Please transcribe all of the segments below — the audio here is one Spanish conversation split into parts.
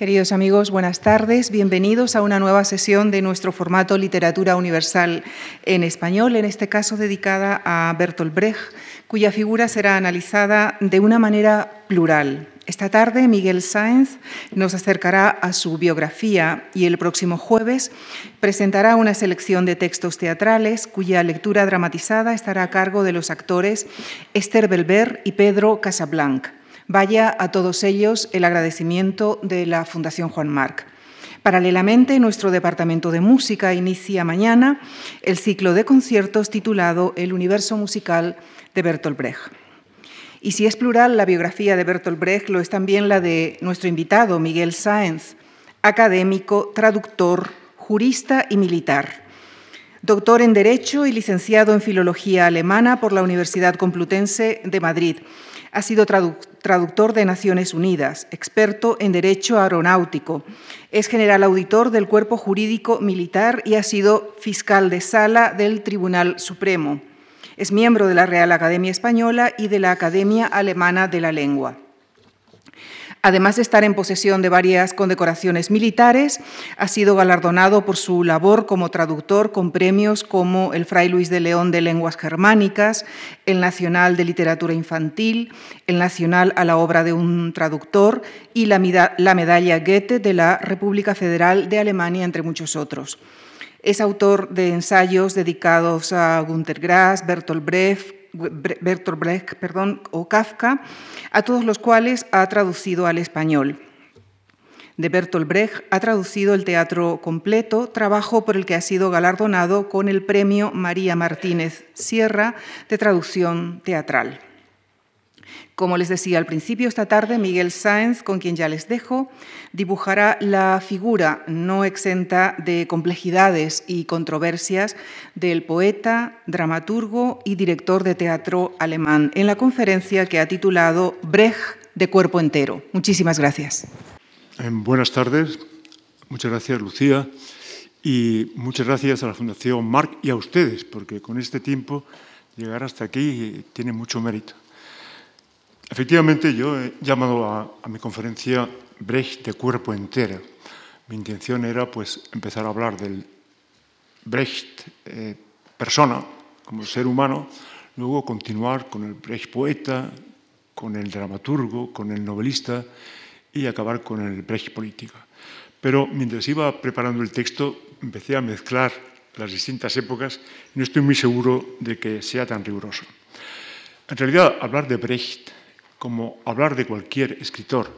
Queridos amigos, buenas tardes. Bienvenidos a una nueva sesión de nuestro formato Literatura Universal en Español, en este caso dedicada a Bertolt Brecht, cuya figura será analizada de una manera plural. Esta tarde Miguel Sáenz nos acercará a su biografía y el próximo jueves presentará una selección de textos teatrales cuya lectura dramatizada estará a cargo de los actores Esther Belver y Pedro Casablanc. Vaya a todos ellos el agradecimiento de la Fundación Juan Marc. Paralelamente, nuestro Departamento de Música inicia mañana el ciclo de conciertos titulado El universo musical de Bertolt Brecht. Y si es plural la biografía de Bertolt Brecht, lo es también la de nuestro invitado, Miguel Sáenz, académico, traductor, jurista y militar. Doctor en Derecho y licenciado en Filología Alemana por la Universidad Complutense de Madrid ha sido traductor de Naciones Unidas, experto en Derecho Aeronáutico, es general auditor del Cuerpo Jurídico Militar y ha sido fiscal de sala del Tribunal Supremo. Es miembro de la Real Academia Española y de la Academia Alemana de la Lengua. Además de estar en posesión de varias condecoraciones militares, ha sido galardonado por su labor como traductor con premios como el Fray Luis de León de Lenguas Germánicas, el Nacional de Literatura Infantil, el Nacional a la Obra de un Traductor y la Medalla Goethe de la República Federal de Alemania, entre muchos otros. Es autor de ensayos dedicados a Günter Grass, Bertolt Brecht, Bertolt Brecht perdón, o Kafka, a todos los cuales ha traducido al español. De Bertolt Brecht ha traducido el teatro completo, trabajo por el que ha sido galardonado con el premio María Martínez Sierra de traducción teatral. Como les decía al principio, esta tarde Miguel Sáenz, con quien ya les dejo, dibujará la figura no exenta de complejidades y controversias del poeta, dramaturgo y director de teatro alemán en la conferencia que ha titulado Brecht de cuerpo entero. Muchísimas gracias. Buenas tardes. Muchas gracias, Lucía. Y muchas gracias a la Fundación Marc y a ustedes, porque con este tiempo llegar hasta aquí tiene mucho mérito. Efectivamente, yo he llamado a, mi conferencia Brecht de cuerpo entero. Mi intención era pues, empezar a hablar del Brecht eh, persona, como ser humano, luego continuar con el Brecht poeta, con el dramaturgo, con el novelista y acabar con el Brecht política. Pero mientras iba preparando el texto, empecé a mezclar las distintas épocas y no estoy muy seguro de que sea tan riguroso. En realidad, hablar de Brecht como hablar de cualquier escritor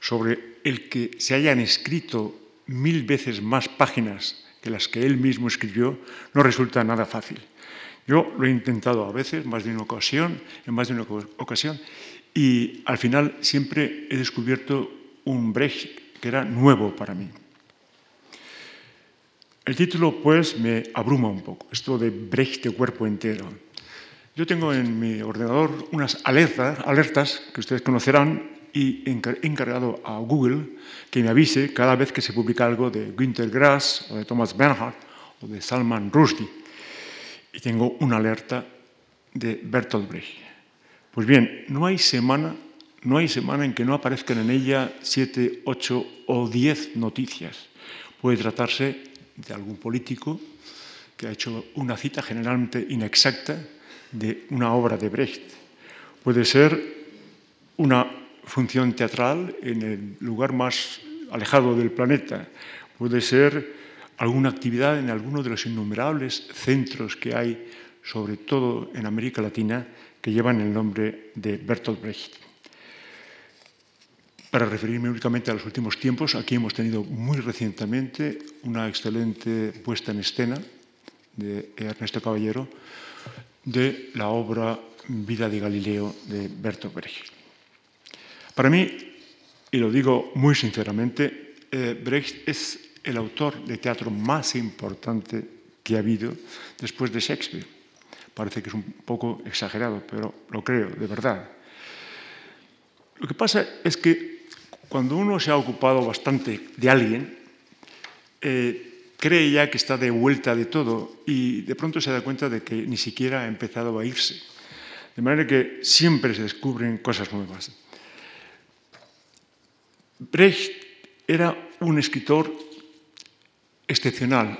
sobre el que se hayan escrito mil veces más páginas que las que él mismo escribió, no resulta nada fácil. Yo lo he intentado a veces, más de una ocasión, en más de una ocasión, y al final siempre he descubierto un Brecht que era nuevo para mí. El título, pues, me abruma un poco, esto de Brecht de cuerpo entero. Yo tengo en mi ordenador unas alertas, alertas que ustedes conocerán y he encargado a Google que me avise cada vez que se publica algo de Günter Grass o de Thomas Bernhard o de Salman Rushdie. Y tengo una alerta de Bertolt Brecht. Pues bien, no hay semana, no hay semana en que no aparezcan en ella siete, ocho o diez noticias. Puede tratarse de algún político que ha hecho una cita generalmente inexacta de una obra de Brecht. Puede ser una función teatral en el lugar más alejado del planeta. Puede ser alguna actividad en alguno de los innumerables centros que hay, sobre todo en América Latina, que llevan el nombre de Bertolt Brecht. Para referirme únicamente a los últimos tiempos, aquí hemos tenido muy recientemente una excelente puesta en escena de Ernesto Caballero de la obra Vida de Galileo de Bertolt Brecht. Para mí, y lo digo muy sinceramente, eh, Brecht es el autor de teatro más importante que ha habido después de Shakespeare. Parece que es un poco exagerado, pero lo creo, de verdad. Lo que pasa es que cuando uno se ha ocupado bastante de alguien, eh, cree ya que está de vuelta de todo y de pronto se da cuenta de que ni siquiera ha empezado a irse. De manera que siempre se descubren cosas nuevas. Brecht Era un escritor excepcional,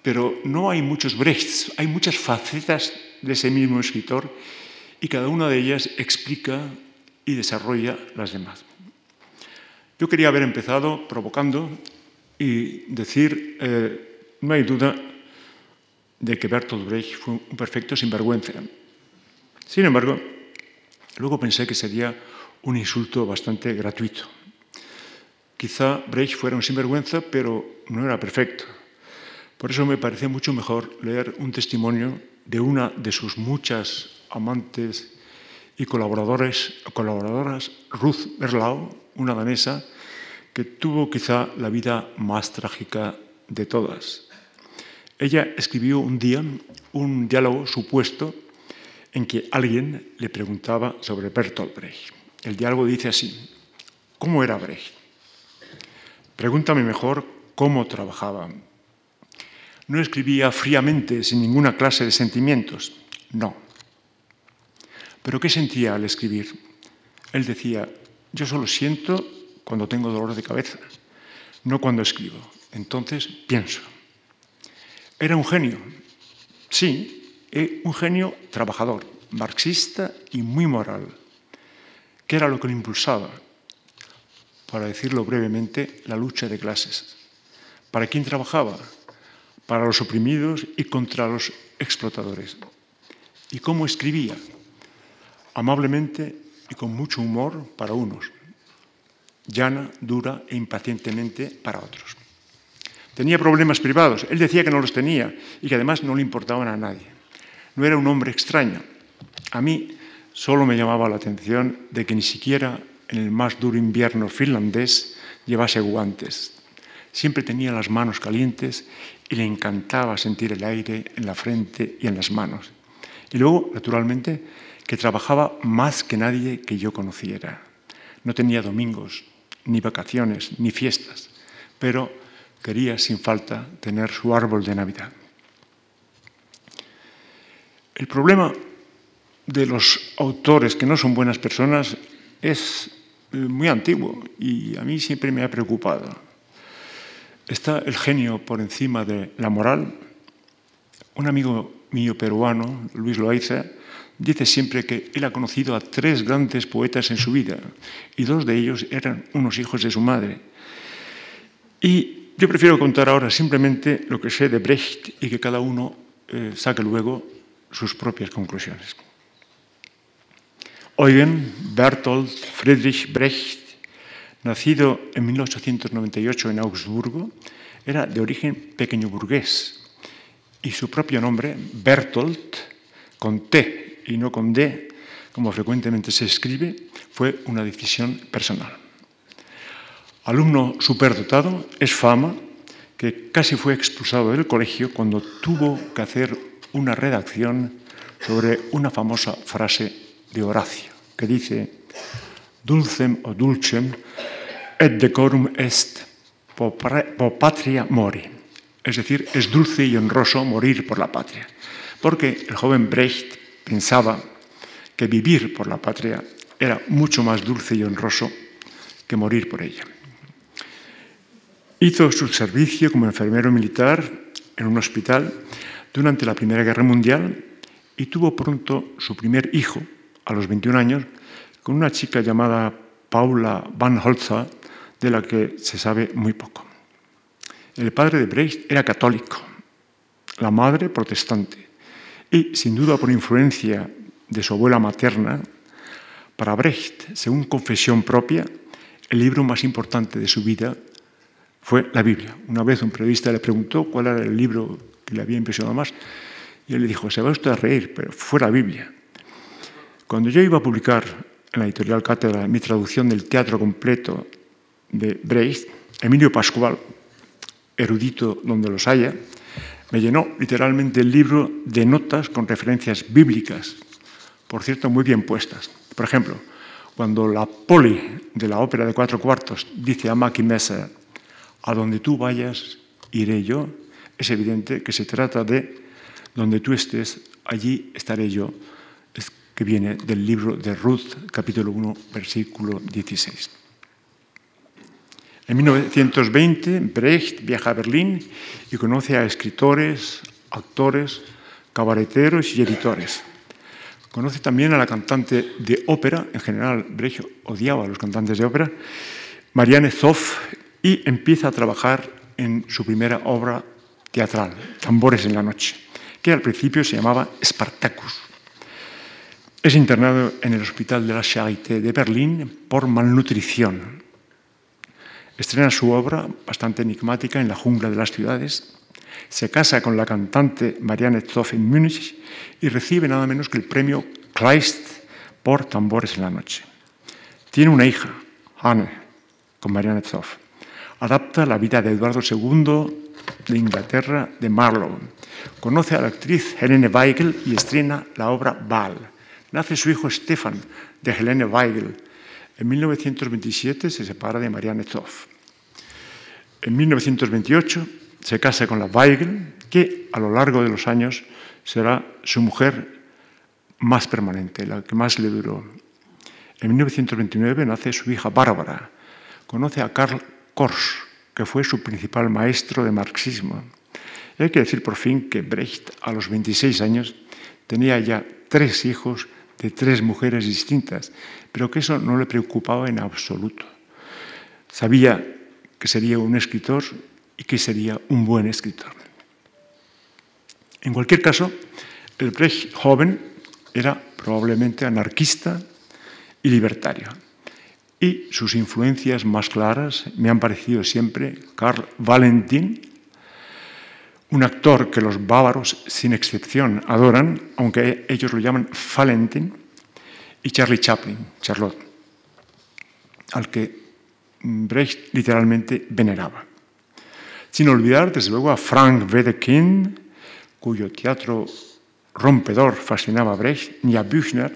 pero no hay muchos Brechts, hay muchas facetas de ese mismo escritor y cada una de ellas explica y desarrolla las demás. Yo quería haber empezado provocando y decir, eh, no hay duda de que Bertolt Brecht fue un perfecto sinvergüenza. Sin embargo, luego pensé que sería un insulto bastante gratuito. Quizá Brecht fuera un sinvergüenza, pero no era perfecto. Por eso me parece mucho mejor leer un testimonio de una de sus muchas amantes y colaboradores, colaboradoras, Ruth Berlau, una danesa, tuvo quizá la vida más trágica de todas. Ella escribió un día un diálogo supuesto en que alguien le preguntaba sobre Bertolt Brecht. El diálogo dice así, ¿cómo era Brecht? Pregúntame mejor cómo trabajaba. No escribía fríamente, sin ninguna clase de sentimientos. No. ¿Pero qué sentía al escribir? Él decía, yo solo siento cuando tengo dolor de cabeza, no cuando escribo. Entonces pienso. Era un genio, sí, eh, un genio trabajador, marxista y muy moral. ¿Qué era lo que lo impulsaba? Para decirlo brevemente, la lucha de clases. ¿Para quién trabajaba? Para los oprimidos y contra los explotadores. ¿Y cómo escribía? Amablemente y con mucho humor para unos, llana, dura e impacientemente para otros. Tenía problemas privados. Él decía que no los tenía y que además no le importaban a nadie. No era un hombre extraño. A mí solo me llamaba la atención de que ni siquiera en el más duro invierno finlandés llevase guantes. Siempre tenía las manos calientes y le encantaba sentir el aire en la frente y en las manos. Y luego, naturalmente, que trabajaba más que nadie que yo conociera. No tenía domingos, ni vacaciones, ni fiestas, pero quería sin falta tener su árbol de Navidad. El problema de los autores que no son buenas personas es eh, muy antiguo y a mí siempre me ha preocupado. Está el genio por encima de la moral. Un amigo mío peruano, Luis Loaiza, dice siempre que él ha conocido a tres grandes poetas en su vida y dos de ellos eran unos hijos de su madre. Y yo prefiero contar ahora simplemente lo que sé de Brecht y que cada uno eh, saque luego sus propias conclusiones. Eugen Bertolt Friedrich Brecht, nacido en 1898 en Augsburgo, era de origen pequeño burgués y su propio nombre, Bertolt, con T y no con D, como frecuentemente se escribe, fue una decisión personal alumno superdotado, es fama, que casi fue expulsado del colegio cuando tuvo que hacer una redacción sobre una famosa frase de Horacio, que dice, dulcem o dulcem et decorum est po patria mori. Es decir, es dulce y honroso morir por la patria. Porque el joven Brecht pensaba que vivir por la patria era mucho más dulce y honroso que morir por ella. Hizo su servicio como enfermero militar en un hospital durante la Primera Guerra Mundial y tuvo pronto su primer hijo, a los 21 años, con una chica llamada Paula Van Holza, de la que se sabe muy poco. El padre de Brecht era católico, la madre protestante, y sin duda por influencia de su abuela materna, para Brecht, según confesión propia, el libro más importante de su vida fue la Biblia. Una vez un periodista le preguntó cuál era el libro que le había impresionado más y él le dijo, se va usted a reír, pero fue la Biblia. Cuando yo iba a publicar en la editorial Cátedra mi traducción del teatro completo de Brecht, Emilio Pascual, erudito donde los haya, me llenó literalmente el libro de notas con referencias bíblicas, por cierto, muy bien puestas. Por ejemplo, cuando la poli de la ópera de cuatro cuartos dice a Mackie Messer, a donde tú vayas, iré yo. Es evidente que se trata de donde tú estés, allí estaré yo, que viene del libro de Ruth, capítulo 1, versículo 16. En 1920, Brecht viaja a Berlín y conoce a escritores, actores, cabareteros y editores. Conoce también a la cantante de ópera, en general Brecht odiaba a los cantantes de ópera, Marianne Zoff, y empieza a trabajar en su primera obra teatral, Tambores en la Noche, que al principio se llamaba Spartacus. Es internado en el Hospital de la Charité de Berlín por malnutrición. Estrena su obra, bastante enigmática, en la jungla de las ciudades. Se casa con la cantante Marianne Zoff en Múnich y recibe nada menos que el premio Kleist por Tambores en la Noche. Tiene una hija, Anne, con Marianne Zoff. Adapta la vida de Eduardo II de Inglaterra de Marlowe. Conoce a la actriz Helene Weigel y estrena la obra Baal. Nace su hijo Stefan de Helene Weigel. En 1927 se separa de Marianne Zoff. En 1928 se casa con la Weigel, que a lo largo de los años será su mujer más permanente, la que más le duró. En 1929 nace su hija Bárbara. Conoce a Karl Kors, que fue su principal maestro de marxismo. Hay que decir por fin que Brecht, a los 26 años, tenía ya tres hijos de tres mujeres distintas, pero que eso no le preocupaba en absoluto. Sabía que sería un escritor y que sería un buen escritor. En cualquier caso, el Brecht joven era probablemente anarquista y libertario. Y sus influencias más claras me han parecido siempre Karl Valentin, un actor que los bávaros sin excepción adoran, aunque ellos lo llaman Valentin, y Charlie Chaplin, Charlotte, al que Brecht literalmente veneraba. Sin olvidar, desde luego, a Frank Wedekind, cuyo teatro rompedor fascinaba a Brecht, ni a Büchner,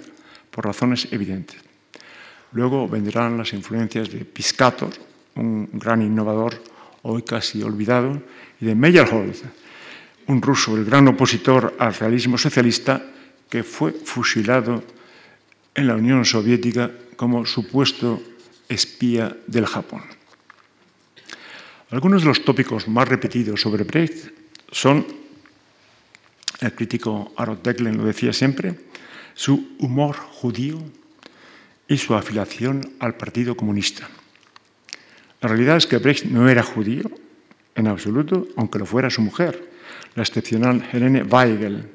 por razones evidentes. Luego vendrán las influencias de Piscator, un gran innovador hoy casi olvidado, y de Meyerhold, un ruso, el gran opositor al realismo socialista, que fue fusilado en la Unión Soviética como supuesto espía del Japón. Algunos de los tópicos más repetidos sobre Brecht son, el crítico Harold Declan lo decía siempre, su humor judío, y su afiliación al Partido Comunista. La realidad es que Brecht no era judío en absoluto, aunque lo fuera su mujer, la excepcional Helene Weigel,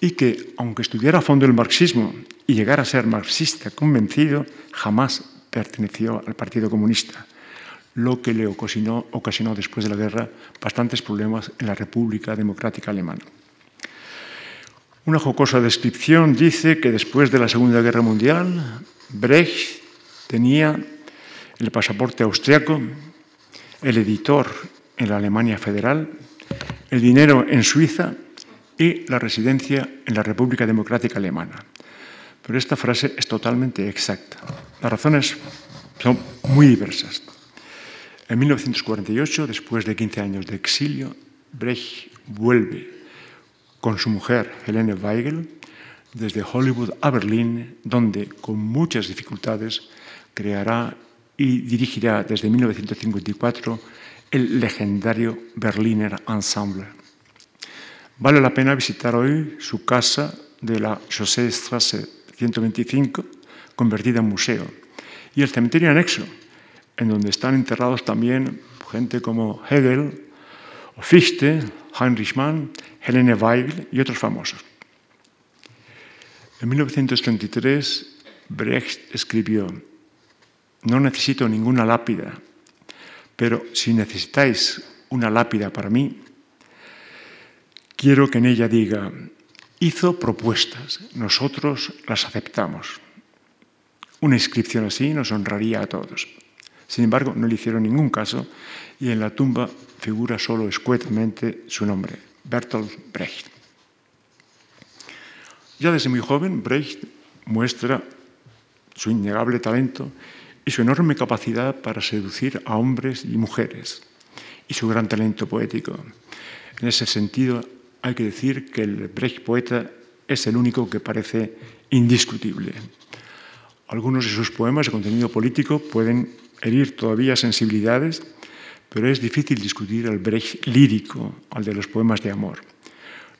y que, aunque estudiara a fondo el marxismo y llegara a ser marxista convencido, jamás perteneció al Partido Comunista, lo que le ocasionó, después de la guerra bastantes problemas en la República Democrática Alemana. Una jocosa descripción dice que después de la Segunda Guerra Mundial, Brecht tenía el pasaporte austriaco, el editor en la Alemania Federal, el dinero en Suiza y la residencia en la República Democrática Alemana. Pero esta frase es totalmente exacta. Las razones son muy diversas. En 1948, después de 15 años de exilio, Brecht vuelve con su mujer Helene Weigel desde Hollywood a Berlín, donde con muchas dificultades creará y dirigirá desde 1954 el legendario Berliner Ensemble. Vale la pena visitar hoy su casa de la Strasse 125, convertida en museo, y el cementerio anexo, en donde están enterrados también gente como Hegel, Fichte, Heinrich Mann, Helene Weigel y otros famosos. En 1933, Brecht escribió, no necesito ninguna lápida, pero si necesitáis una lápida para mí, quiero que en ella diga, hizo propuestas, nosotros las aceptamos. Una inscripción así nos honraría a todos. Sin embargo, no le hicieron ningún caso y en la tumba figura solo escuetamente su nombre, Bertolt Brecht. Ya desde muy joven, Brecht muestra su innegable talento y su enorme capacidad para seducir a hombres y mujeres, y su gran talento poético. En ese sentido, hay que decir que el Brecht poeta es el único que parece indiscutible. Algunos de sus poemas de contenido político pueden herir todavía sensibilidades, pero es difícil discutir el Brecht lírico al de los poemas de amor,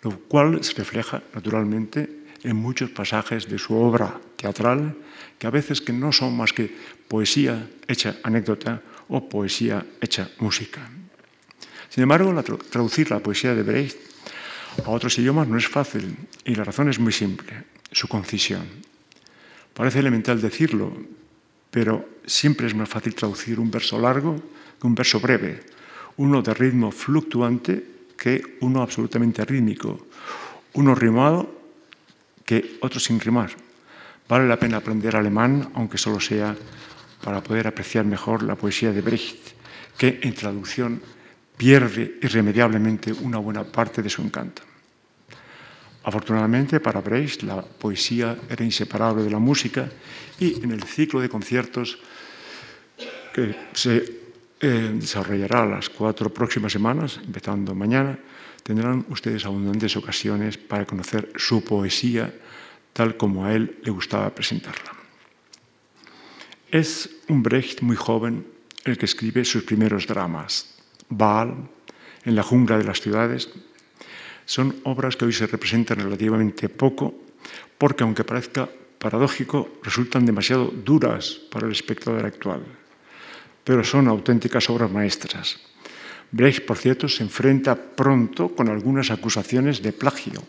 lo cual se refleja naturalmente en muchos pasajes de su obra teatral, que a veces que no son más que poesía hecha anécdota o poesía hecha música. Sin embargo, traducir la poesía de Brecht a otros idiomas no es fácil y la razón es muy simple, su concisión. Parece elemental decirlo, pero siempre es más fácil traducir un verso largo que un verso breve, uno de ritmo fluctuante que uno absolutamente rítmico, uno rimado que otro sin rimar. Vale la pena aprender alemán, aunque solo sea para poder apreciar mejor la poesía de Brecht, que en traducción pierde irremediablemente una buena parte de su encanto. Afortunadamente para Brecht la poesía era inseparable de la música y en el ciclo de conciertos que se eh, desarrollará las cuatro próximas semanas, empezando mañana, tendrán ustedes abundantes ocasiones para conocer su poesía tal como a él le gustaba presentarla. Es un Brecht muy joven el que escribe sus primeros dramas. Baal, En la jungla de las ciudades, son obras que hoy se representan relativamente poco porque, aunque parezca paradójico, resultan demasiado duras para el espectador actual, pero son auténticas obras maestras. Brecht, por cierto, se enfrenta pronto con algunas acusaciones de plagio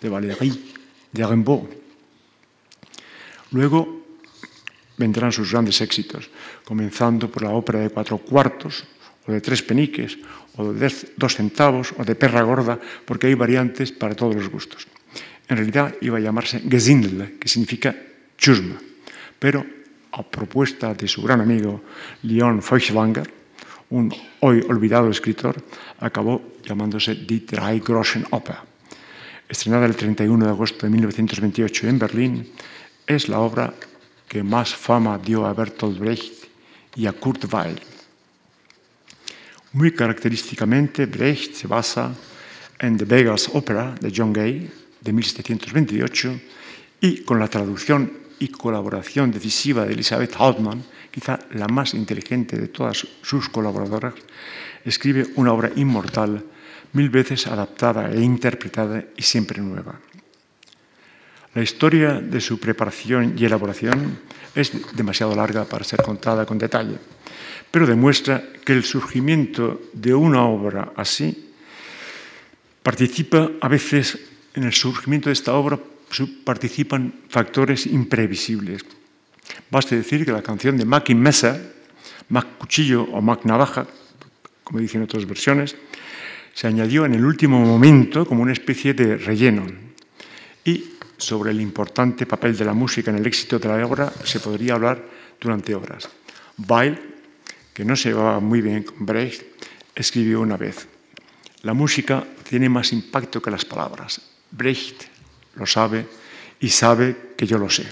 de Valéry, de Rimbaud. Luego vendrán sus grandes éxitos, comenzando por la ópera de cuatro cuartos, o de tres peniques, o de dos centavos, o de perra gorda, porque hay variantes para todos los gustos. En realidad iba a llamarse Gesindel, que significa chusma, pero a propuesta de su gran amigo Leon Feuchtwanger, un hoy olvidado escritor, acabó llamándose Die Drei Groschen Oper. Estrenada el 31 de agosto de 1928 en Berlín, es la obra que más fama dio a Bertolt Brecht y a Kurt Weill. Muy característicamente, Brecht se basa en The Beggar's Opera de John Gay de 1728 y con la traducción y colaboración decisiva de Elizabeth Hauptmann, quizá la más inteligente de todas sus colaboradoras, escribe una obra inmortal, mil veces adaptada e interpretada y siempre nueva. La historia de su preparación y elaboración es demasiado larga para ser contada con detalle, pero demuestra que el surgimiento de una obra así participa a veces en el surgimiento de esta obra participan factores imprevisibles. Basta decir que la canción de Mac Mesa, Mac Cuchillo o Mac Navaja, como dicen otras versiones, se añadió en el último momento como una especie de relleno. Y sobre el importante papel de la música en el éxito de la obra se podría hablar durante horas. Weil, que no se llevaba muy bien con Brecht, escribió una vez, la música tiene más impacto que las palabras. Brecht lo sabe y sabe que yo lo sé.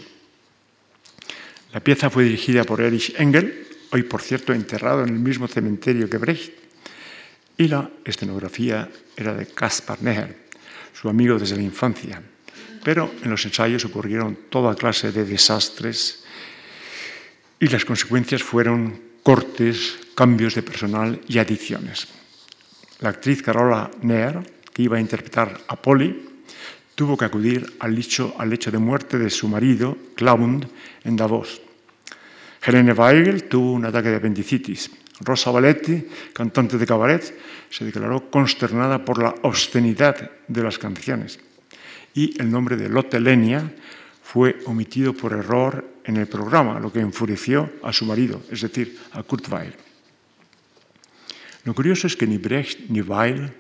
La pieza fue dirigida por Erich Engel, hoy por cierto enterrado en el mismo cementerio que Brecht, y la escenografía era de Caspar Neher, su amigo desde la infancia. Pero en los ensayos ocurrieron toda clase de desastres y las consecuencias fueron cortes, cambios de personal y adiciones. La actriz Carola Neer, que iba a interpretar a Polly, tuvo que acudir al hecho, al hecho de muerte de su marido, Claude, en Davos. Helene Weigel tuvo un ataque de apendicitis. Rosa Valetti, cantante de cabaret, se declaró consternada por la obscenidad de las canciones y el nombre de Lotte Lenia fue omitido por error en el programa, lo que enfureció a su marido, es decir, a Kurt Weill. Lo curioso es que ni Brecht ni Weill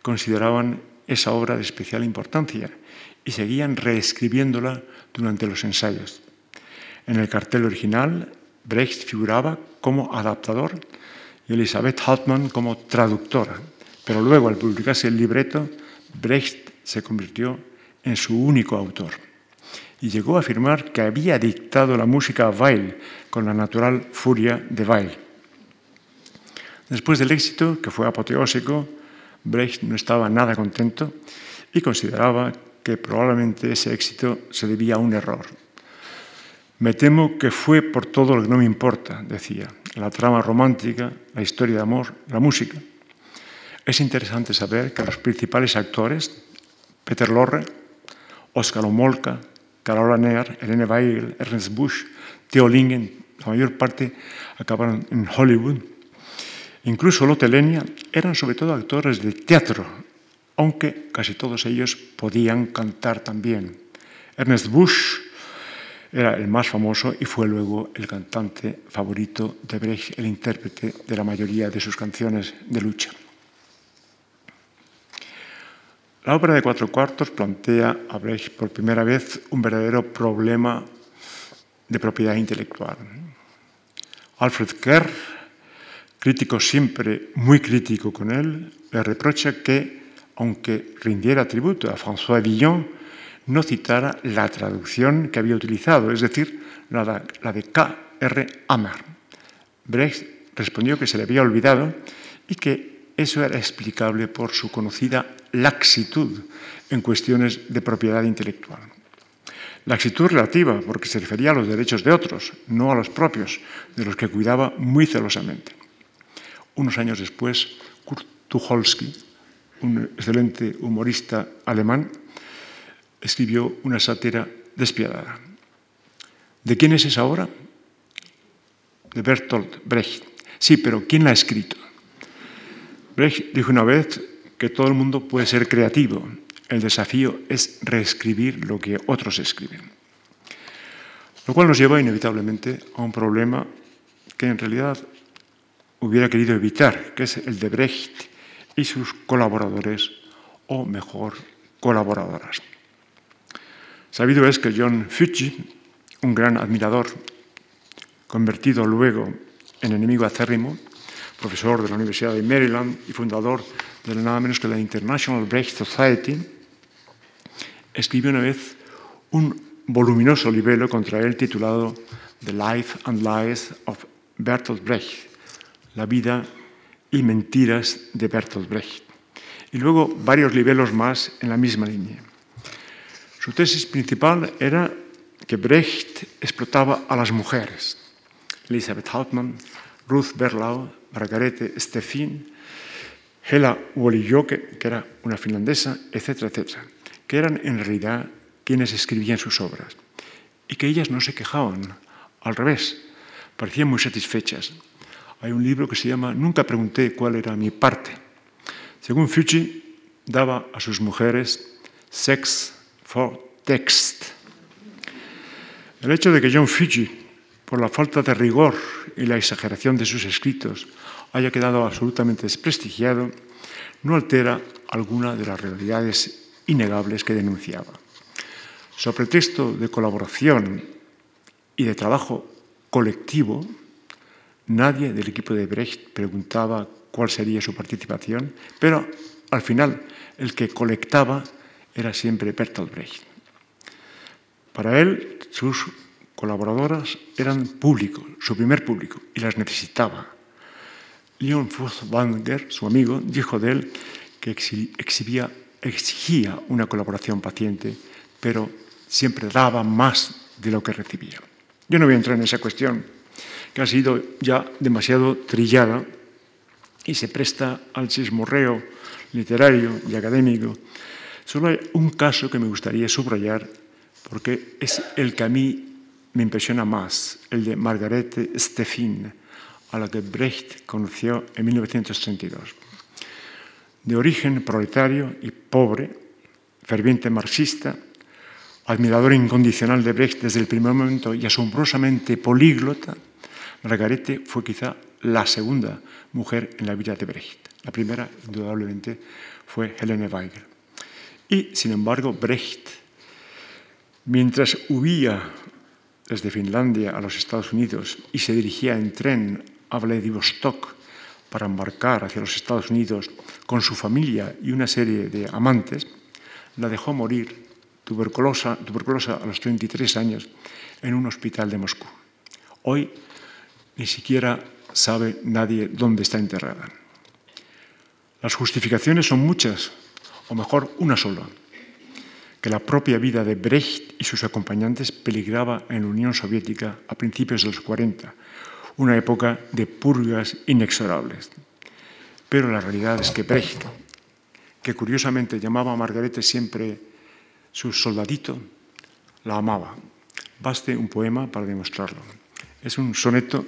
consideraban esa obra de especial importancia y seguían reescribiéndola durante los ensayos. En el cartel original, Brecht figuraba como adaptador y Elisabeth Hartmann como traductora, pero luego, al publicarse el libreto, Brecht se convirtió en su único autor. Y llegó a afirmar que había dictado la música a Weil con la natural furia de Weil. Después del éxito, que fue apoteósico, Brecht no estaba nada contento y consideraba que probablemente ese éxito se debía a un error. Me temo que fue por todo lo que no me importa, decía, la trama romántica, la historia de amor, la música. Es interesante saber que los principales actores, Peter Lorre, Oscar Omolka, Carola Neer, Helene Weigel, Ernest Busch, Theo Lingen, la mayor parte acabaron en Hollywood. Incluso Lotte Lenia eran sobre todo actores de teatro, aunque casi todos ellos podían cantar también. Ernest Busch era el más famoso y fue luego el cantante favorito de Brecht, el intérprete de la mayoría de sus canciones de lucha. La ópera de cuatro cuartos plantea a Brecht por primera vez un verdadero problema de propiedad intelectual. Alfred Kerr, crítico siempre muy crítico con él, le reprocha que, aunque rindiera tributo a François Villon, no citara la traducción que había utilizado, es decir, la, de K.R. Hammer. Brecht respondió que se le había olvidado y que eso era explicable por su conocida laxitud en cuestiones de propiedad intelectual. Laxitud relativa, porque se refería a los derechos de otros, no a los propios, de los que cuidaba muy celosamente. Unos años después, Kurt Tucholsky, un excelente humorista alemán, escribió una sátira despiadada. ¿De quién es esa obra? De Bertolt Brecht. Sí, pero ¿quién la ha escrito? Brecht dijo una vez que todo el mundo puede ser creativo. El desafío es reescribir lo que otros escriben. Lo cual nos lleva inevitablemente a un problema que en realidad hubiera querido evitar, que es el de Brecht y sus colaboradores, o mejor, colaboradoras. Sabido es que John Fucci, un gran admirador, convertido luego en enemigo acérrimo, profesor de la Universidad de Maryland y fundador de nada menos que la International Brecht Society, escribió una vez un voluminoso libelo contra él titulado The Life and Lies of Bertolt Brecht, la vida y mentiras de Bertolt Brecht, y luego varios libelos más en la misma línea. Su tesis principal era que Brecht explotaba a las mujeres. Elisabeth Hauptmann, Ruth Berlau, Margarete Steffin, Hela Wolijoke, que era una finlandesa, etcétera, etcétera, que eran en realidad quienes escribían sus obras y que ellas no se quejaban, al revés, parecían muy satisfechas. Hay un libro que se llama Nunca pregunté cuál era mi parte. Según Fucci, daba a sus mujeres sex for text. El hecho de que John Fiji, por la falta de rigor y la exageración de sus escritos, haya quedado absolutamente desprestigiado, no altera alguna de las realidades innegables que denunciaba. Sobre texto de colaboración y de trabajo colectivo, nadie del equipo de Brecht preguntaba cuál sería su participación, pero al final el que colectaba era siempre Bertolt Brecht. Para él, sus colaboradoras eran público, su primer público, y las necesitaba. Leon Furtwanger, su amigo, dijo de él que exhibía, exigía una colaboración paciente, pero siempre daba más de lo que recibía. Yo no voy a entrar en esa cuestión, que ha sido ya demasiado trillada y se presta al chismorreo literario y académico Solo hay un caso que me gustaría subrayar porque es el que a mí me impresiona más, el de Margarete Steffin, a la que Brecht conoció en 1932. De origen proletario y pobre, ferviente marxista, admirador incondicional de Brecht desde el primer momento y asombrosamente políglota, Margarete fue quizá la segunda mujer en la vida de Brecht. La primera, indudablemente, fue Helene Weigel. Y, sin embargo, Brecht, mientras huía desde Finlandia a los Estados Unidos y se dirigía en tren a Vladivostok para embarcar hacia los Estados Unidos con su familia y una serie de amantes, la dejó morir tuberculosa, tuberculosa a los 33 años en un hospital de Moscú. Hoy ni siquiera sabe nadie dónde está enterrada. Las justificaciones son muchas o mejor una sola, que la propia vida de Brecht y sus acompañantes peligraba en la Unión Soviética a principios de los 40, una época de purgas inexorables. Pero la realidad es que Brecht, que curiosamente llamaba a Margarete siempre su soldadito, la amaba. Baste un poema para demostrarlo. Es un soneto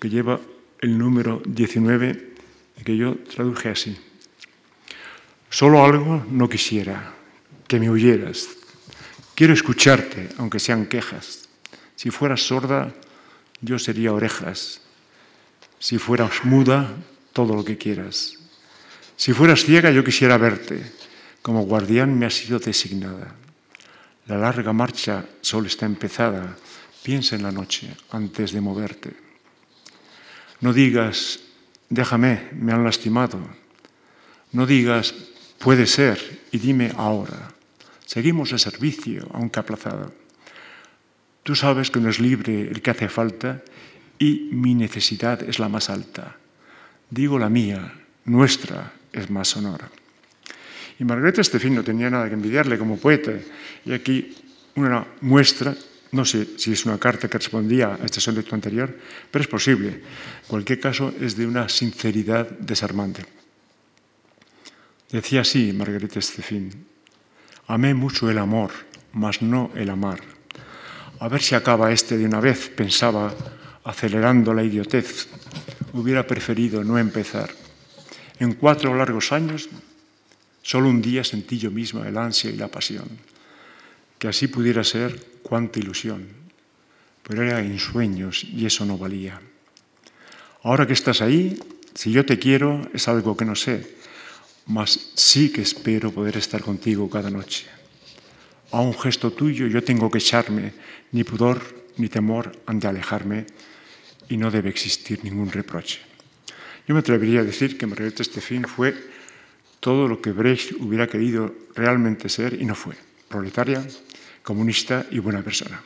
que lleva el número 19 y que yo traduje así. Solo algo no quisiera, que me huyeras. Quiero escucharte, aunque sean quejas. Si fueras sorda, yo sería orejas. Si fueras muda, todo lo que quieras. Si fueras ciega, yo quisiera verte. Como guardián me has sido designada. La larga marcha solo está empezada. Piensa en la noche antes de moverte. No digas, déjame, me han lastimado. No digas, puede ser, y dime ahora. Seguimos el servicio, aunque aplazado. Tú sabes que no es libre el que hace falta y mi necesidad es la más alta. Digo la mía, nuestra es más sonora. Y Margarita Estefín no tenía nada que envidiarle como poeta. Y aquí una muestra, no sé si es una carta que respondía a este soneto anterior, pero es posible. Cualquier caso, es de una sinceridad desarmante. Decía así Margarita Estefín, amé mucho el amor, mas no el amar. A ver si acaba este de una vez, pensaba, acelerando la idiotez. Hubiera preferido no empezar. En cuatro largos años Solo un día sentí yo misma el ansia y la pasión. Que así pudiera ser, cuánta ilusión. Pero era en sueños y eso no valía. Ahora que estás ahí, si yo te quiero, es algo que no sé, mas sí que espero poder estar contigo cada noche. A un gesto tuyo yo tengo que echarme, ni pudor ni temor han de alejarme y no debe existir ningún reproche. Yo me atrevería a decir que Margarita Estefín fue todo lo que Brecht hubiera querido realmente ser y no fue, proletaria, comunista y buena persona.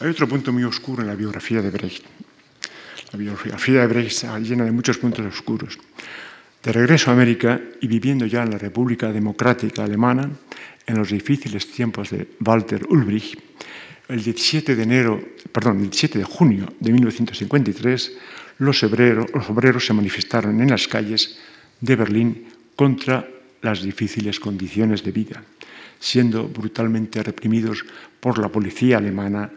Hay otro punto muy oscuro en la biografía de Brecht. La biografía de Brecht está llena de muchos puntos oscuros. De regreso a América y viviendo ya en la República Democrática Alemana, en los difíciles tiempos de Walter Ulbricht, el 17 de, enero, perdón, el 17 de junio de 1953, los obreros, los obreros se manifestaron en las calles de Berlín contra las difíciles condiciones de vida, siendo brutalmente reprimidos por la policía alemana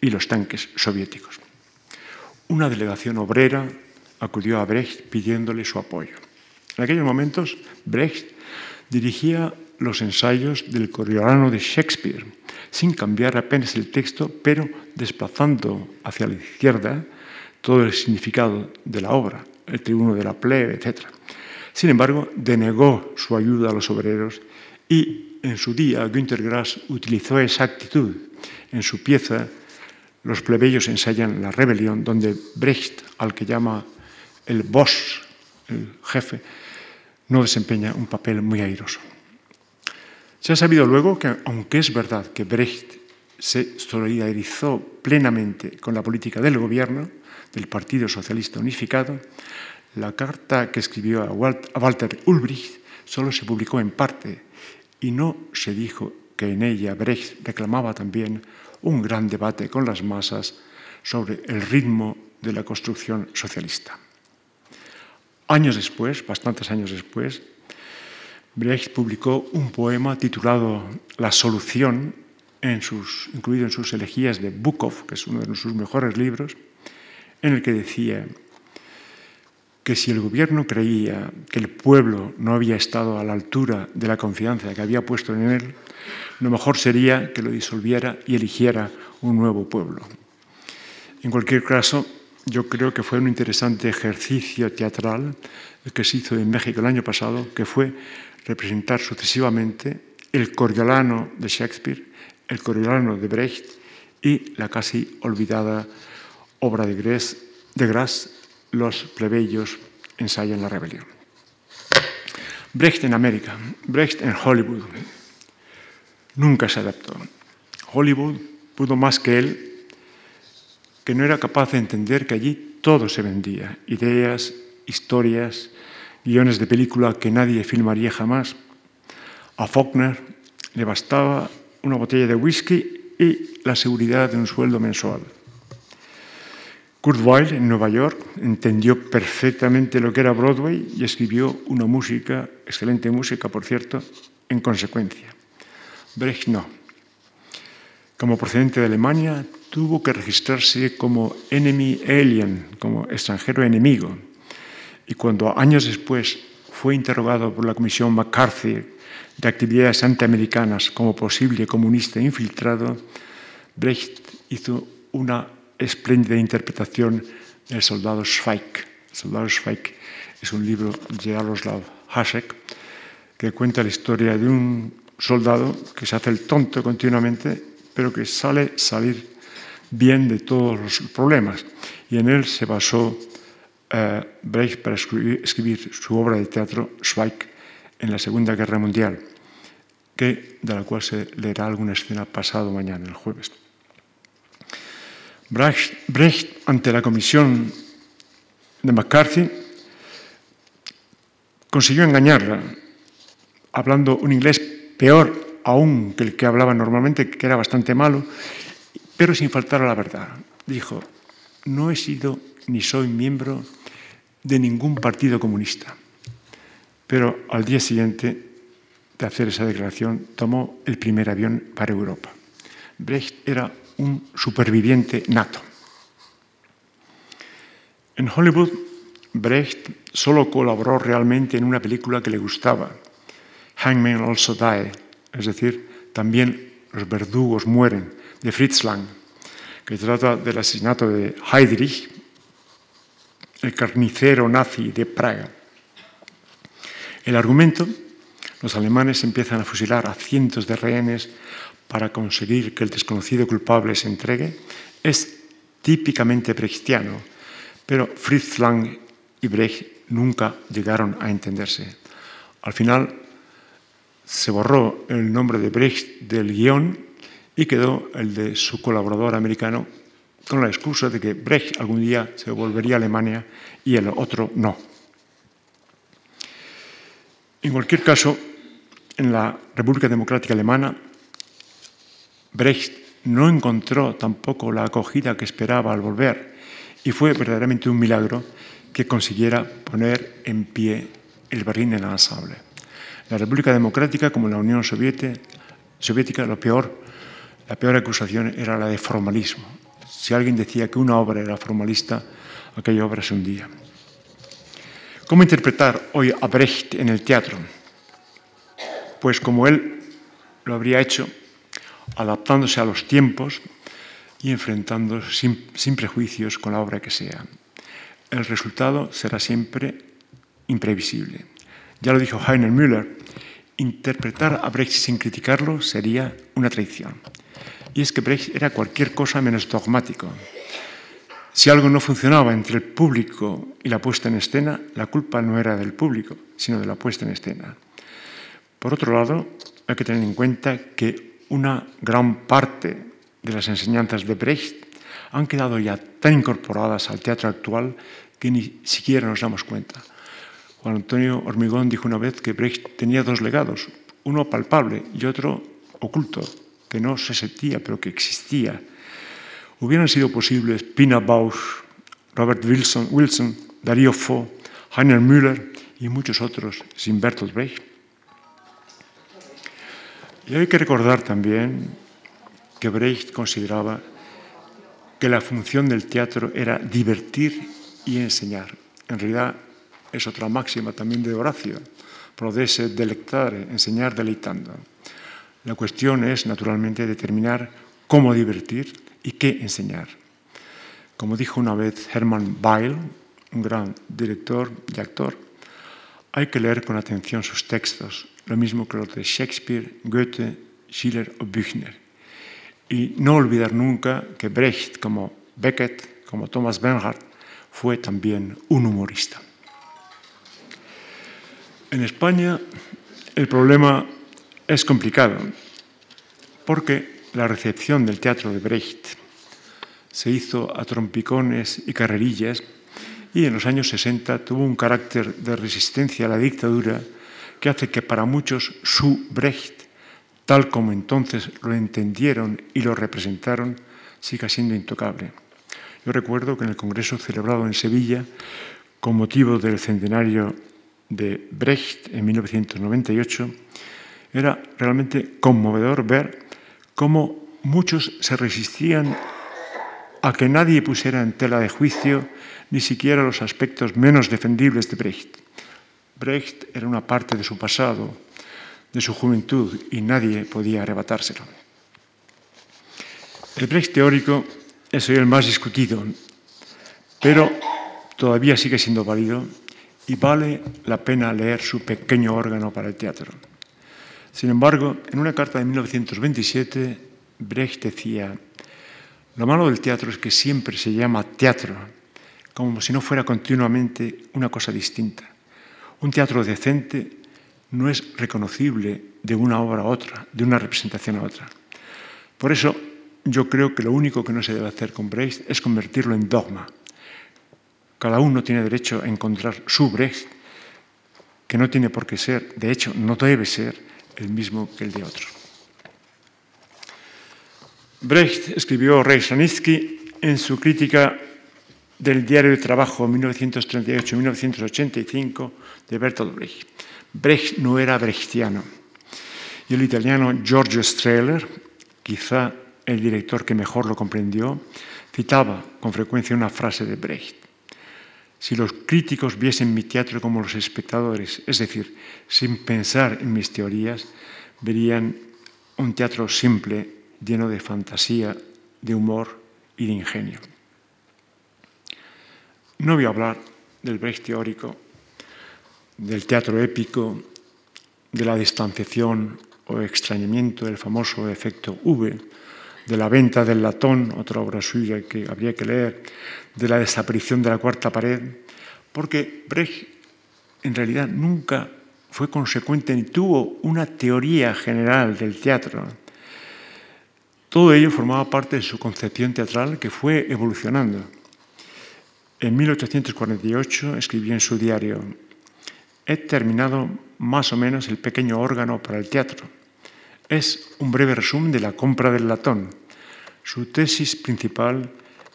y los tanques soviéticos. Una delegación obrera acudió a Brecht pidiéndole su apoyo. En aquellos momentos, Brecht dirigía los ensayos del Coriolano de Shakespeare, sin cambiar apenas el texto, pero desplazando hacia la izquierda todo el significado de la obra, el tribuno de la plebe, etc. Sin embargo, denegó su ayuda a los obreros y en su día Günter Grass utilizó esa actitud en su pieza Los plebeyos ensayan la rebelión, donde Brecht, al que llama el boss, el jefe, no desempeña un papel muy airoso. Se ha sabido luego que, aunque es verdad que Brecht se solidarizó plenamente con la política del gobierno, del Partido Socialista Unificado, la carta que escribió a Walter Ulbricht solo se publicó en parte y no se dijo que en ella Brecht reclamaba también un gran debate con las masas sobre el ritmo de la construcción socialista. Años después, bastantes años después, Brecht publicó un poema titulado La solución, incluido en sus elegías de Bukov, que es uno de sus mejores libros, en el que decía, que si el gobierno creía que el pueblo no había estado a la altura de la confianza que había puesto en él, lo mejor sería que lo disolviera y eligiera un nuevo pueblo. En cualquier caso, yo creo que fue un interesante ejercicio teatral que se hizo en México el año pasado, que fue representar sucesivamente el Coriolano de Shakespeare, el Coriolano de Brecht y la casi olvidada obra de Grass, de los plebeyos ensayan la rebelión. Brecht en América, Brecht en Hollywood. Nunca se adaptó. Hollywood pudo más que él, que no era capaz de entender que allí todo se vendía, ideas, historias, guiones de película que nadie filmaría jamás. A Faulkner le bastaba una botella de whisky y la seguridad de un sueldo mensual. Kurt Weill, en Nueva York, entendió perfectamente lo que era Broadway y escribió una música, excelente música, por cierto, en consecuencia. Brecht no. Como procedente de Alemania, tuvo que registrarse como enemy alien, como extranjero enemigo. Y cuando años después fue interrogado por la Comisión McCarthy de actividades antiamericanas como posible comunista infiltrado, Brecht hizo una espléndida interpretación del soldado Schweik. El soldado Schweik es un libro de Jaroslav Hasek que cuenta la historia de un soldado que se hace el tonto continuamente, pero que sale salir bien de todos los problemas. Y en él se basó eh, Brecht para escribir, su obra de teatro Schweik en la Segunda Guerra Mundial, que, de la cual se leerá alguna escena pasado mañana, el jueves. Brecht, ante la comisión de McCarthy, consiguió engañarla, hablando un inglés peor aún que el que hablaba normalmente, que era bastante malo, pero sin faltar a la verdad. Dijo, no he sido ni soy miembro de ningún partido comunista. Pero al día siguiente de hacer esa declaración, tomó el primer avión para Europa. Brecht era un superviviente nato. En Hollywood, Brecht solo colaboró realmente en una película que le gustaba, Hangmen Also Die, es decir, también los verdugos mueren, de Fritz Lang, que trata del asesinato de Heydrich, el carnicero nazi de Praga. El argumento, los alemanes empiezan a fusilar a cientos de rehenes para conseguir que el desconocido culpable se entregue es típicamente brechtiano, pero Fritz Lang y Brecht nunca llegaron a entenderse. Al final se borró el nombre de Brecht del guion y quedó el de su colaborador americano con la excusa de que Brecht algún día se volvería a Alemania y el otro no. En cualquier caso, en la República Democrática Alemana Brecht no encontró tampoco la acogida que esperaba al volver y fue verdaderamente un milagro que consiguiera poner en pie el Berlín ensamble. La República Democrática, como la Unión Soviética, lo peor, la peor acusación era la de formalismo. Si alguien decía que una obra era formalista, aquella obra se hundía. ¿Cómo interpretar hoy a Brecht en el teatro? Pues como él lo habría hecho adaptándose a los tiempos y enfrentándose sin, sin, prejuicios con la obra que sea. El resultado será siempre imprevisible. Ya lo dijo Heiner Müller, interpretar a Brecht sin criticarlo sería una traición. Y es que Brecht era cualquier cosa menos dogmático. Si algo no funcionaba entre el público y la puesta en escena, la culpa no era del público, sino de la puesta en escena. Por otro lado, hay que tener en cuenta que una gran parte de las enseñanzas de Brecht han quedado ya tan incorporadas al teatro actual que ni siquiera nos damos cuenta. Juan Antonio Hormigón dijo una vez que Brecht tenía dos legados, uno palpable y otro oculto, que no se sentía pero que existía. Hubieran sido posibles Pina Bausch, Robert Wilson, Wilson Darío Fo, Heiner Müller y muchos otros sin Bertolt Brecht. Y hay que recordar también que Brecht consideraba que la función del teatro era divertir y enseñar. En realidad es otra máxima también de Horacio, prodesse delectare, enseñar deleitando. La cuestión es, naturalmente, determinar cómo divertir y qué enseñar. Como dijo una vez Hermann Weil, un gran director y actor, hay que leer con atención sus textos lo mismo que los de Shakespeare, Goethe, Schiller o Büchner. Y no olvidar nunca que Brecht, como Beckett, como Thomas Bernhard, fue también un humorista. En España el problema es complicado porque la recepción del teatro de Brecht se hizo a trompicones y carrerillas y en los años 60 tuvo un carácter de resistencia a la dictadura que hace que para muchos su Brecht, tal como entonces lo entendieron y lo representaron, siga siendo intocable. Yo recuerdo que en el Congreso celebrado en Sevilla, con motivo del centenario de Brecht en 1998, era realmente conmovedor ver cómo muchos se resistían a que nadie pusiera en tela de juicio ni siquiera los aspectos menos defendibles de Brecht. Brecht era una parte de su pasado, de su juventud, y nadie podía arrebatárselo. El Brecht teórico es hoy el más discutido, pero todavía sigue siendo válido y vale la pena leer su pequeño órgano para el teatro. Sin embargo, en una carta de 1927, Brecht decía, lo malo del teatro es que siempre se llama teatro, como si no fuera continuamente una cosa distinta. Un teatro decente no es reconocible de una obra a otra, de una representación a otra. Por eso, yo creo que lo único que no se debe hacer con Brecht es convertirlo en dogma. Cada uno tiene derecho a encontrar su Brecht, que no tiene por qué ser, de hecho, no debe ser el mismo que el de otro. Brecht escribió Reich en su crítica del diario de trabajo 1938-1985 de Bertolt Brecht. Brecht no era brechtiano. Y el italiano Giorgio Strehler, quizá el director que mejor lo comprendió, citaba con frecuencia una frase de Brecht. Si los críticos viesen mi teatro como los espectadores, es decir, sin pensar en mis teorías, verían un teatro simple, lleno de fantasía, de humor y de ingenio. No voy a hablar del Brecht teórico, del teatro épico, de la distanciación o extrañamiento del famoso efecto V, de la venta del latón, otra obra suya que habría que leer, de la desaparición de la cuarta pared, porque Brecht en realidad nunca fue consecuente ni tuvo una teoría general del teatro. Todo ello formaba parte de su concepción teatral que fue evolucionando. En 1848 escribió en su diario, he terminado más o menos el pequeño órgano para el teatro. Es un breve resumen de la compra del latón. Su tesis principal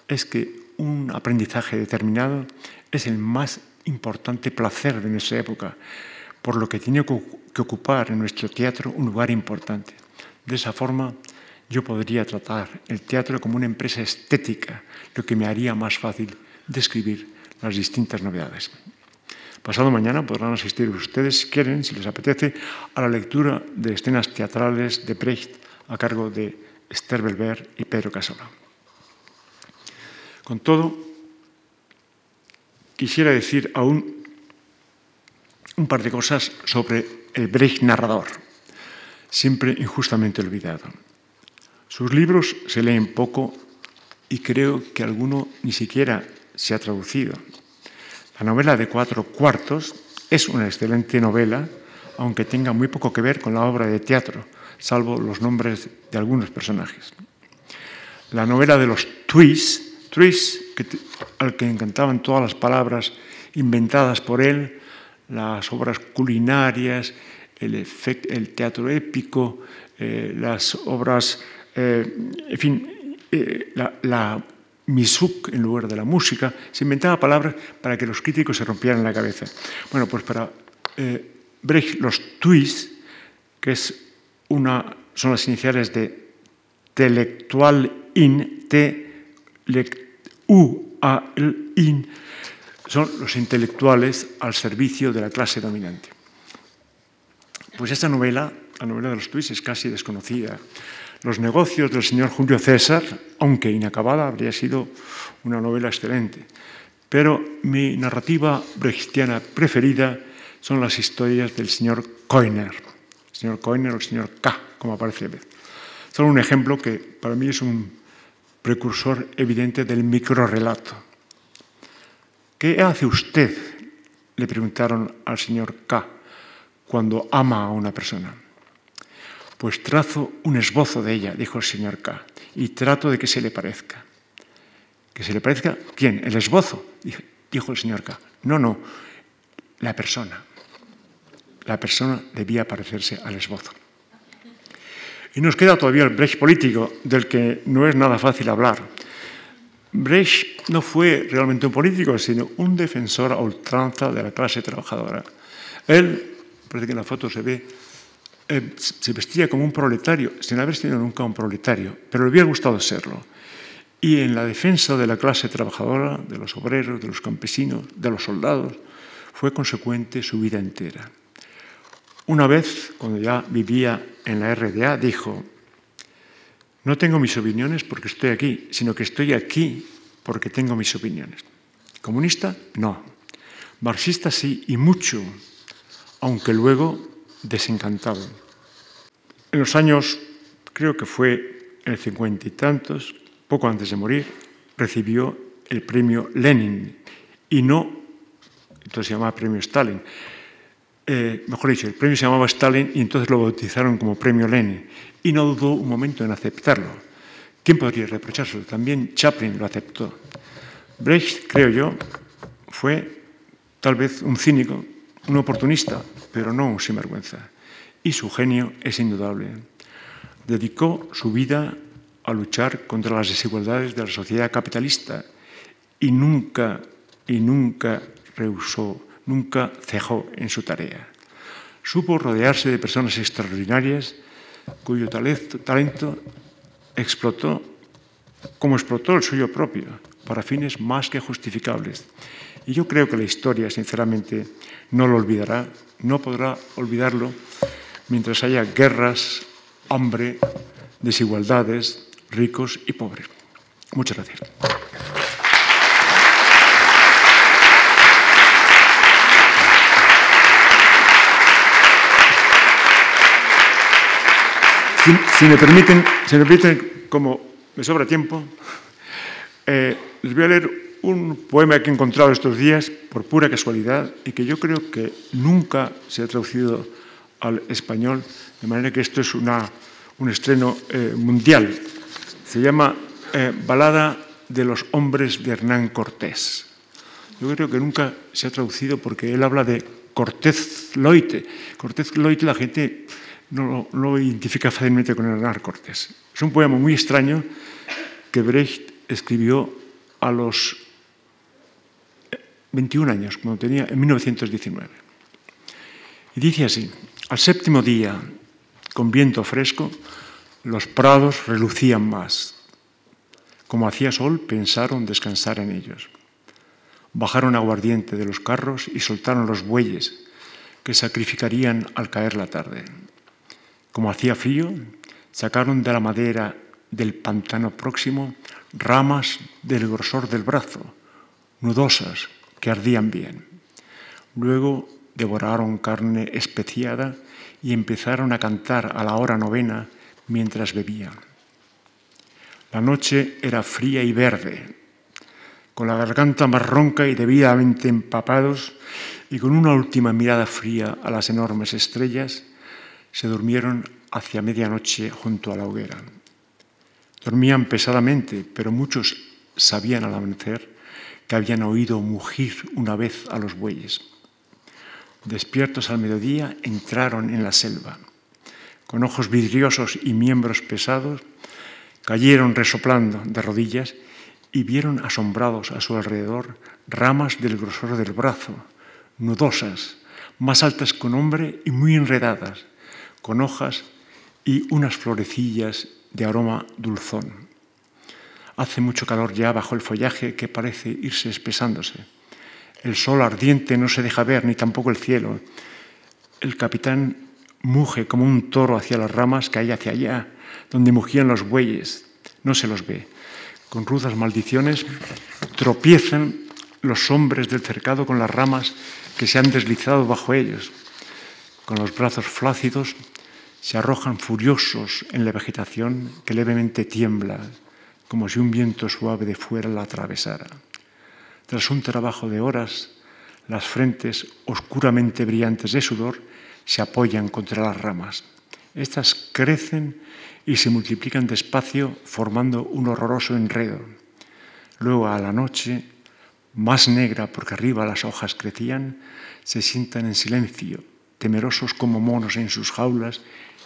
es que un aprendizaje determinado es el más importante placer de nuestra época, por lo que tiene que ocupar en nuestro teatro un lugar importante. De esa forma, yo podría tratar el teatro como una empresa estética, lo que me haría más fácil describir las distintas novedades. Pasado mañana podrán asistir ustedes, si quieren, si les apetece, a la lectura de escenas teatrales de Brecht a cargo de Esther Belver y Pedro Casola. Con todo, quisiera decir aún un par de cosas sobre el Brecht narrador, siempre injustamente olvidado. Sus libros se leen poco y creo que alguno ni siquiera se ha traducido. La novela de cuatro cuartos es una excelente novela, aunque tenga muy poco que ver con la obra de teatro, salvo los nombres de algunos personajes. La novela de los twists, al que encantaban todas las palabras inventadas por él, las obras culinarias, el, teatro épico, eh, las obras, eh, en fin, eh, la, la en lugar de la música, se inventaba palabras para que los críticos se rompieran la cabeza. Bueno, pues para Brecht, los twists, que es una, son las iniciales de telectual in, te, a, el, in, son los intelectuales al servicio de la clase dominante. Pues esta novela, la novela de los twists, es casi desconocida. Los negocios del señor Julio César, aunque inacabada, habría sido una novela excelente. Pero mi narrativa brechtiana preferida son las historias del señor Koiner. El señor Koiner o el señor K, como aparece. Solo un ejemplo que para mí es un precursor evidente del microrelato. ¿Qué hace usted? le preguntaron al señor K cuando ama a una persona. Pues trazo un esbozo de ella, dijo el señor K, y trato de que se le parezca. ¿Que se le parezca? ¿Quién? ¿El esbozo? Dijo el señor K. No, no, la persona. la persona debía parecerse al esbozo. Y nos queda todavía el Brecht político, del que no es nada fácil hablar. Brecht no fue realmente un político, sino un defensor a ultranza de la clase trabajadora. Él, parece que en la foto se ve, eh, se vestía como un proletario, sin haber sido nunca un proletario, pero le hubiera gustado serlo. Y en la defensa de la clase trabajadora, de los obreros, de los campesinos, de los soldados, fue consecuente su vida entera. Una vez, cuando ya vivía en la RDA, dijo, no tengo mis opiniones porque estoy aquí, sino que estoy aquí porque tengo mis opiniones. Comunista, no. Marxista sí, y mucho, aunque luego desencantado. En los años, creo que fue el cincuenta y tantos, poco antes de morir, recibió el premio Lenin y no, entonces se llamaba premio Stalin, eh, mejor dicho, el premio se llamaba Stalin y entonces lo bautizaron como premio Lenin y no dudó un momento en aceptarlo. ¿Quién podría reprochárselo? También Chaplin lo aceptó. Brecht, creo yo, fue tal vez un cínico, un oportunista, pero no un sinvergüenza. Y su genio es indudable. Dedicó su vida a luchar contra las desigualdades de la sociedad capitalista y nunca, y nunca rehusó nunca cejó en su tarea. Supo rodearse de personas extraordinarias cuyo talento, explotó como explotó el suyo propio, para fines más que justificables. Y yo creo que la historia, sinceramente, no lo olvidará, no podrá olvidarlo mientras haya guerras, hambre, desigualdades, ricos y pobres. Muchas gracias. Si, me permiten, si me permiten, como me sobra tiempo, eh, les voy a leer un poema que he encontrado estos días por pura casualidad y que yo creo que nunca se ha traducido al español, de manera que esto es una, un estreno eh, mundial. Se llama eh, Balada de los hombres de Hernán Cortés. Yo creo que nunca se ha traducido porque él habla de Cortés Loite. Cortés Loite la gente no lo identifica fácilmente con Hernán Cortés. Es un poema muy extraño que Brecht escribió a los 21 años, cuando tenía en 1919. Y dice así, al séptimo día, con viento fresco, los prados relucían más. Como hacía sol, pensaron descansar en ellos. Bajaron aguardiente de los carros y soltaron los bueyes que sacrificarían al caer la tarde. Como hacía frío, sacaron de la madera del pantano próximo ramas del grosor del brazo, nudosas, que ardían bien. Luego devoraron carne especiada y empezaron a cantar a la hora novena mientras bebían. La noche era fría y verde, con la garganta más ronca y debidamente empapados, y con una última mirada fría a las enormes estrellas, se durmieron hacia medianoche junto a la hoguera. Dormían pesadamente, pero muchos sabían al amanecer que habían oído mugir una vez a los bueyes. Despiertos al mediodía, entraron en la selva. Con ojos vidriosos y miembros pesados, cayeron resoplando de rodillas y vieron asombrados a su alrededor ramas del grosor del brazo, nudosas, más altas que un hombre y muy enredadas, con hojas y unas florecillas de aroma dulzón. Hace mucho calor ya bajo el follaje que parece irse espesándose. El sol ardiente no se deja ver, ni tampoco el cielo. El capitán muge como un toro hacia las ramas que hay hacia allá, donde mugían los bueyes. No se los ve. Con rudas maldiciones tropiezan los hombres del cercado con las ramas que se han deslizado bajo ellos. Con los brazos flácidos se arrojan furiosos en la vegetación que levemente tiembla, como si un viento suave de fuera la atravesara. Tras un trabajo de horas, las frentes oscuramente brillantes de sudor se apoyan contra las ramas. Estas crecen y se multiplican despacio formando un horroroso enredo. Luego a la noche, más negra porque arriba las hojas crecían, se sientan en silencio temerosos como monos en sus jaulas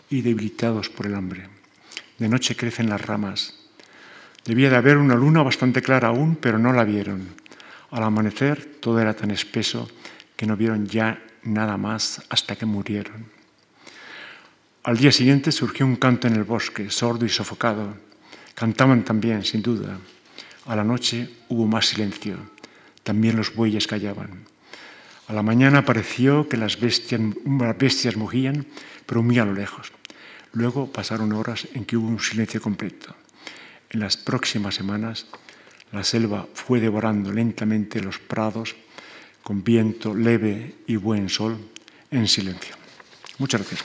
y debilitados por el hambre. De noche crecen las ramas. Debía de haber una luna bastante clara aún, pero no la vieron. Al amanecer todo era tan espeso que no vieron ya nada más hasta que murieron. Al día siguiente surgió un canto en el bosque, sordo y sofocado. Cantaban también, sin duda. A la noche hubo más silencio. También los bueyes callaban. La mañana pareció que las bestias, las bestias mugían, pero muy a lo lejos. Luego pasaron horas en que hubo un silencio completo. En las próximas semanas, la selva fue devorando lentamente los prados con viento leve y buen sol en silencio. Muchas gracias.